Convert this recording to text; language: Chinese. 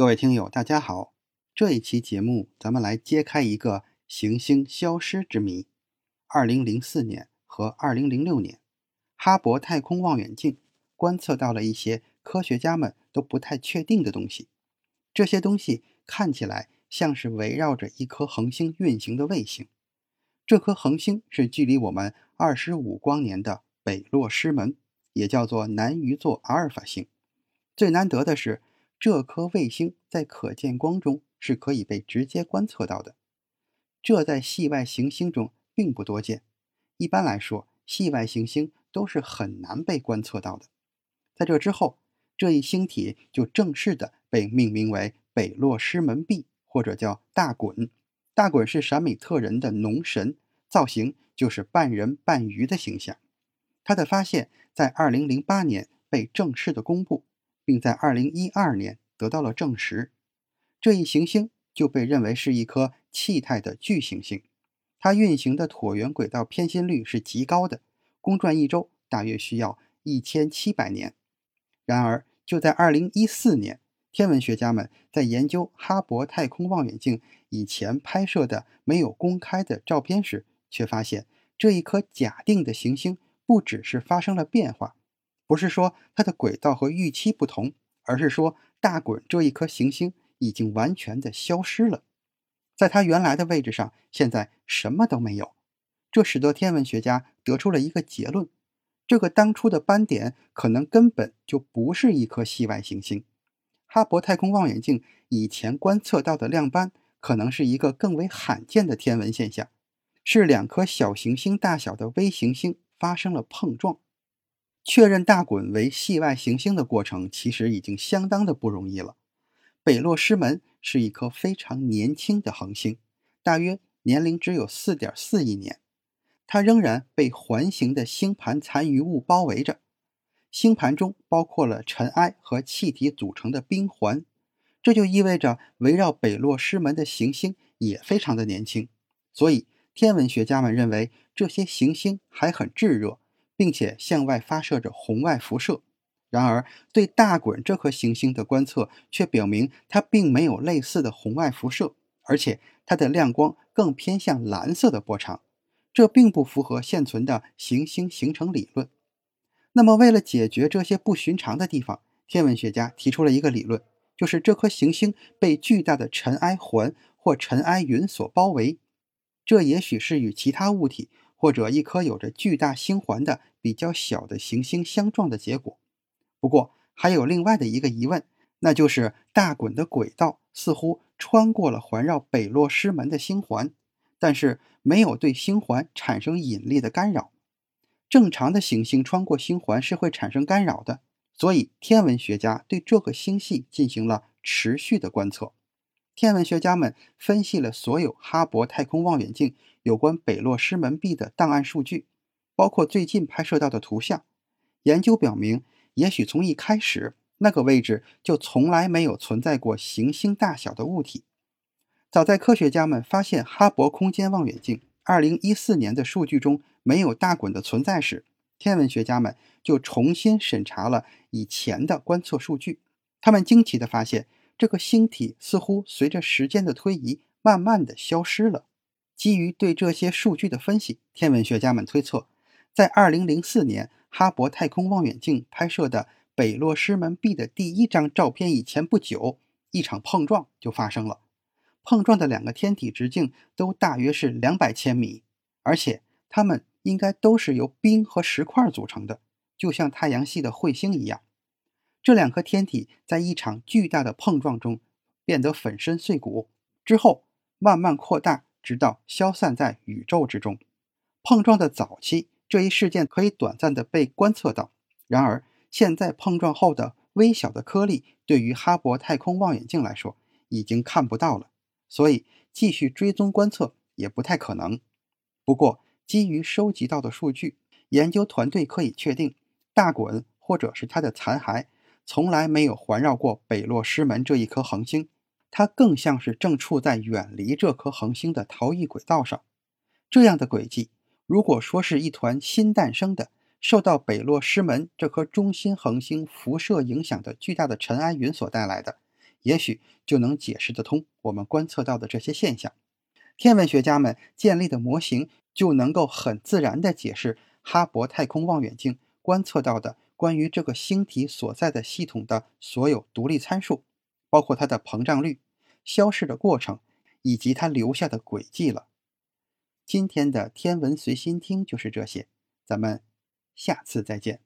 各位听友，大家好。这一期节目，咱们来揭开一个行星消失之谜。二零零四年和二零零六年，哈勃太空望远镜观测到了一些科学家们都不太确定的东西。这些东西看起来像是围绕着一颗恒星运行的卫星。这颗恒星是距离我们二十五光年的北落师门，也叫做南鱼座阿尔法星。最难得的是，这颗卫星在可见光中是可以被直接观测到的，这在系外行星中并不多见。一般来说，系外行星都是很难被观测到的。在这之后，这一星体就正式的被命名为北落师门 B，或者叫大滚。大滚是闪米特人的农神，造型就是半人半鱼的形象。它的发现，在2008年被正式的公布，并在2012年得到了证实。这一行星就被认为是一颗气态的巨行星，它运行的椭圆轨道偏心率是极高的，公转一周大约需要1700年。然而，就在2014年。天文学家们在研究哈勃太空望远镜以前拍摄的没有公开的照片时，却发现这一颗假定的行星不只是发生了变化，不是说它的轨道和预期不同，而是说大滚这一颗行星已经完全的消失了，在它原来的位置上，现在什么都没有。这使得天文学家得出了一个结论：这个当初的斑点可能根本就不是一颗系外行星。哈勃太空望远镜以前观测到的亮斑，可能是一个更为罕见的天文现象，是两颗小行星大小的微行星发生了碰撞。确认大滚为系外行星的过程，其实已经相当的不容易了。北落师门是一颗非常年轻的恒星，大约年龄只有四点四亿年，它仍然被环形的星盘残余物包围着。星盘中包括了尘埃和气体组成的冰环，这就意味着围绕北落师门的行星也非常的年轻。所以，天文学家们认为这些行星还很炙热，并且向外发射着红外辐射。然而，对大滚这颗行星的观测却表明它并没有类似的红外辐射，而且它的亮光更偏向蓝色的波长，这并不符合现存的行星形成理论。那么，为了解决这些不寻常的地方，天文学家提出了一个理论，就是这颗行星被巨大的尘埃环或尘埃云所包围。这也许是与其他物体或者一颗有着巨大星环的比较小的行星相撞的结果。不过，还有另外的一个疑问，那就是大滚的轨道似乎穿过了环绕北落师门的星环，但是没有对星环产生引力的干扰。正常的行星穿过星环是会产生干扰的，所以天文学家对这个星系进行了持续的观测。天文学家们分析了所有哈勃太空望远镜有关北落师门壁的档案数据，包括最近拍摄到的图像。研究表明，也许从一开始那个位置就从来没有存在过行星大小的物体。早在科学家们发现哈勃空间望远镜2014年的数据中。没有大滚的存在时，天文学家们就重新审查了以前的观测数据。他们惊奇地发现，这个星体似乎随着时间的推移，慢慢地消失了。基于对这些数据的分析，天文学家们推测，在2004年哈勃太空望远镜拍摄的北落师门 B 的第一张照片以前不久，一场碰撞就发生了。碰撞的两个天体直径都大约是两百千米，而且它们。应该都是由冰和石块组成的，就像太阳系的彗星一样。这两颗天体在一场巨大的碰撞中变得粉身碎骨，之后慢慢扩大，直到消散在宇宙之中。碰撞的早期，这一事件可以短暂的被观测到；然而，现在碰撞后的微小的颗粒对于哈勃太空望远镜来说已经看不到了，所以继续追踪观测也不太可能。不过，基于收集到的数据，研究团队可以确定，大滚或者是它的残骸从来没有环绕过北落师门这一颗恒星，它更像是正处在远离这颗恒星的逃逸轨道上。这样的轨迹，如果说是一团新诞生的、受到北落师门这颗中心恒星辐射影响的巨大的尘埃云所带来的，也许就能解释得通我们观测到的这些现象。天文学家们建立的模型就能够很自然地解释哈勃太空望远镜观测到的关于这个星体所在的系统的所有独立参数，包括它的膨胀率、消逝的过程以及它留下的轨迹了。今天的天文随心听就是这些，咱们。下次再见。